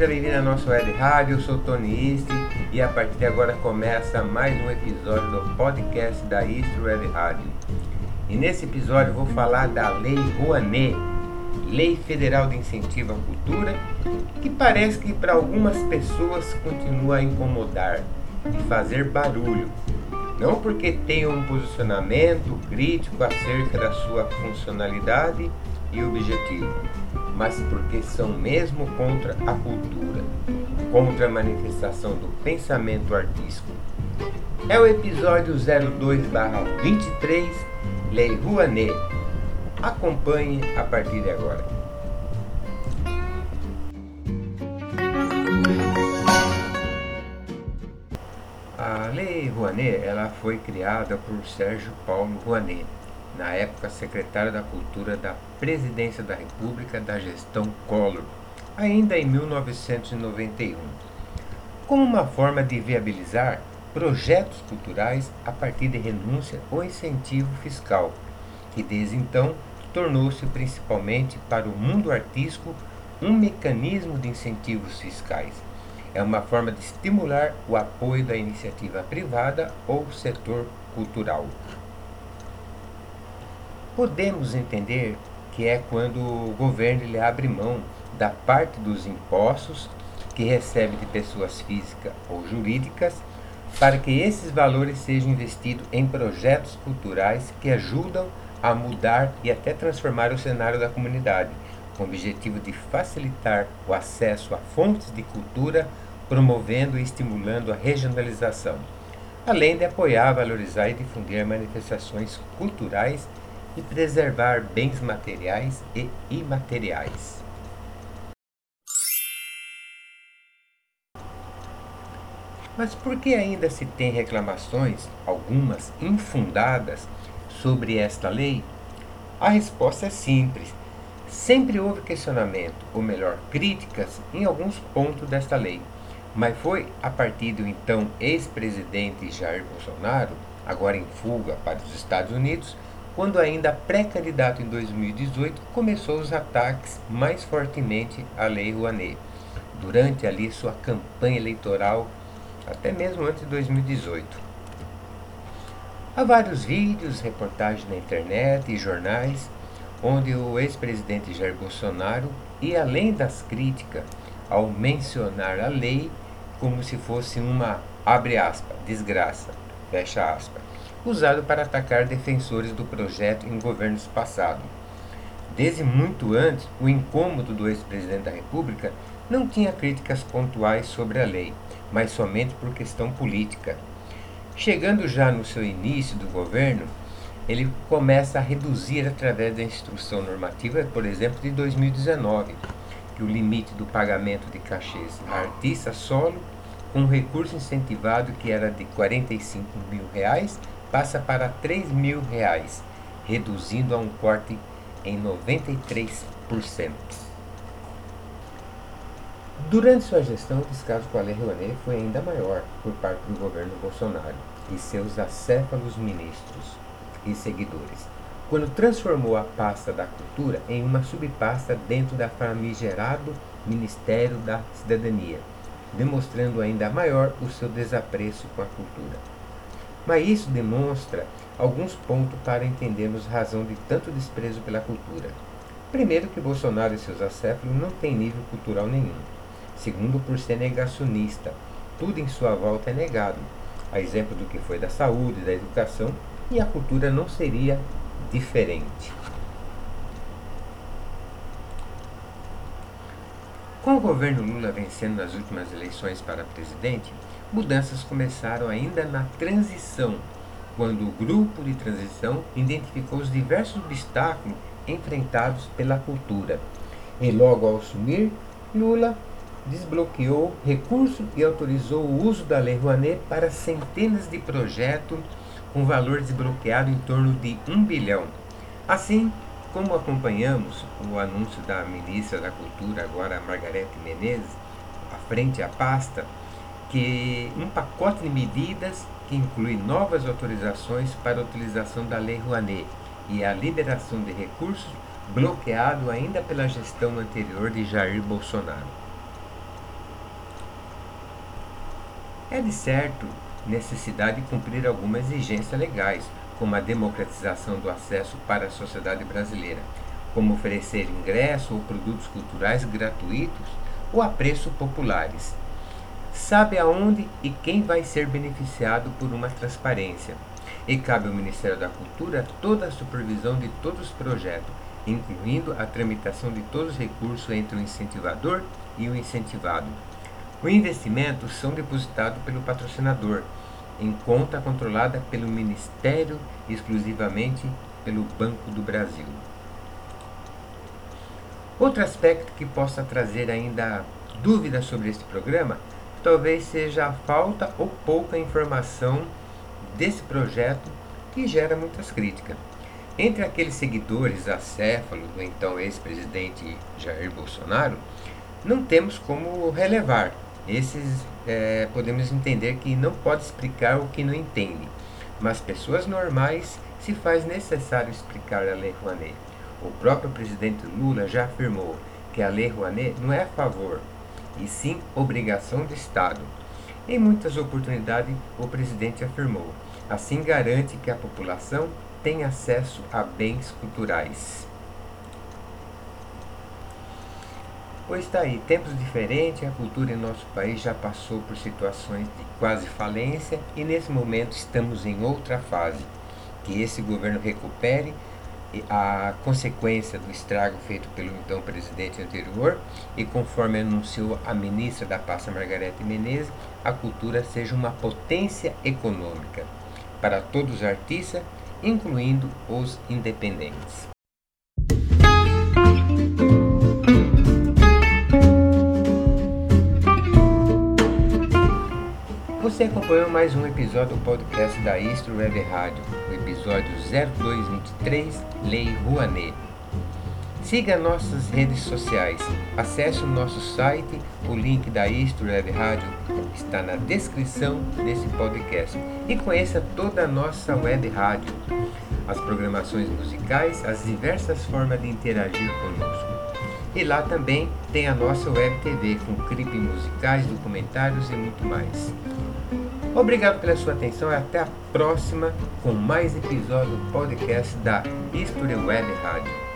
seja bem-vindo à nossa web rádio. Eu sou Tony East e a partir de agora começa mais um episódio do podcast da East Web Rádio. E nesse episódio vou falar da Lei Rouanet, Lei Federal de Incentivo à Cultura, que parece que para algumas pessoas continua a incomodar e fazer barulho. Não porque tem um posicionamento crítico acerca da sua funcionalidade e objetivo, mas porque são mesmo contra a cultura, contra a manifestação do pensamento artístico. É o episódio 02/23, Lei Rouanet. Acompanhe a partir de agora. A Lei Rouanet ela foi criada por Sérgio Paulo Rouanet na época secretário da Cultura da Presidência da República da gestão Collor, ainda em 1991, como uma forma de viabilizar projetos culturais a partir de renúncia ou incentivo fiscal, que desde então tornou-se principalmente para o mundo artístico um mecanismo de incentivos fiscais. É uma forma de estimular o apoio da iniciativa privada ou setor cultural. Podemos entender que é quando o governo abre mão da parte dos impostos que recebe de pessoas físicas ou jurídicas para que esses valores sejam investidos em projetos culturais que ajudam a mudar e até transformar o cenário da comunidade, com o objetivo de facilitar o acesso a fontes de cultura, promovendo e estimulando a regionalização, além de apoiar, valorizar e difundir manifestações culturais e preservar bens materiais e imateriais. Mas por que ainda se tem reclamações, algumas infundadas, sobre esta lei? A resposta é simples. Sempre houve questionamento, ou melhor, críticas, em alguns pontos desta lei. Mas foi a partir do então ex-presidente Jair Bolsonaro, agora em fuga para os Estados Unidos, quando ainda pré-candidato em 2018, começou os ataques mais fortemente à Lei Rouanet, durante ali sua campanha eleitoral, até mesmo antes de 2018. Há vários vídeos, reportagens na internet e jornais, onde o ex-presidente Jair Bolsonaro, e além das críticas ao mencionar a lei como se fosse uma, abre aspas, desgraça, fecha aspas, usado para atacar defensores do projeto em governos passados. Desde muito antes, o incômodo do ex-presidente da República não tinha críticas pontuais sobre a lei, mas somente por questão política. Chegando já no seu início do governo, ele começa a reduzir através da instrução normativa, por exemplo, de 2019, que o limite do pagamento de cachês a artista solo, com um recurso incentivado que era de 45 mil reais, passa para 3 mil reais, reduzindo a um corte em 93%. Durante sua gestão, o descaso com a Lei Rouanet foi ainda maior por parte do governo Bolsonaro e seus acéfalos ministros e seguidores, quando transformou a pasta da cultura em uma subpasta dentro da famigerado Ministério da Cidadania, demonstrando ainda maior o seu desapreço com a cultura. Mas isso demonstra alguns pontos para entendermos a razão de tanto desprezo pela cultura. Primeiro, que Bolsonaro e seus acéfalos não têm nível cultural nenhum. Segundo, por ser negacionista. Tudo em sua volta é negado, a exemplo do que foi da saúde, da educação, e a cultura não seria diferente. Com o governo Lula vencendo nas últimas eleições para presidente, mudanças começaram ainda na transição, quando o grupo de transição identificou os diversos obstáculos enfrentados pela cultura. E logo ao assumir, Lula desbloqueou recursos e autorizou o uso da Lei Rouanet para centenas de projetos com valor desbloqueado em torno de um bilhão. Assim, como acompanhamos o anúncio da ministra da Cultura, agora Margarete Menezes, à frente à pasta, que um pacote de medidas que inclui novas autorizações para a utilização da Lei Rouanet e a liberação de recursos bloqueado ainda pela gestão anterior de Jair Bolsonaro. É de certo necessidade de cumprir algumas exigências legais, como a democratização do acesso para a sociedade brasileira, como oferecer ingresso ou produtos culturais gratuitos ou a preços populares. Sabe aonde e quem vai ser beneficiado por uma transparência. E cabe ao Ministério da Cultura toda a supervisão de todos os projetos, incluindo a tramitação de todos os recursos entre o incentivador e o incentivado. Os investimentos são depositados pelo patrocinador, em conta controlada pelo Ministério exclusivamente pelo Banco do Brasil. Outro aspecto que possa trazer ainda dúvidas sobre este programa talvez seja a falta ou pouca informação desse projeto que gera muitas críticas. Entre aqueles seguidores acéfalos do então ex-presidente Jair Bolsonaro, não temos como relevar. Esses é, podemos entender que não pode explicar o que não entende, mas pessoas normais se faz necessário explicar a Lei Rouanet. O próprio presidente Lula já afirmou que a Lei Rouanet não é a favor, e sim obrigação do Estado. Em muitas oportunidades, o presidente afirmou: assim garante que a população tem acesso a bens culturais. Pois está aí, tempos diferentes, a cultura em nosso país já passou por situações de quase falência e nesse momento estamos em outra fase. Que esse governo recupere a consequência do estrago feito pelo então presidente anterior e conforme anunciou a ministra da pasta Margarete Menezes, a cultura seja uma potência econômica para todos os artistas, incluindo os independentes. Você acompanhou mais um episódio do podcast da Istro Web Rádio, o episódio 0223, Lei Rouanet. Siga nossas redes sociais, acesse o nosso site, o link da Istro Web Rádio está na descrição desse podcast e conheça toda a nossa web rádio, as programações musicais, as diversas formas de interagir conosco. E lá também tem a nossa web TV com clipes musicais, documentários e muito mais. Obrigado pela sua atenção e até a próxima com mais episódio do podcast da History Web Rádio.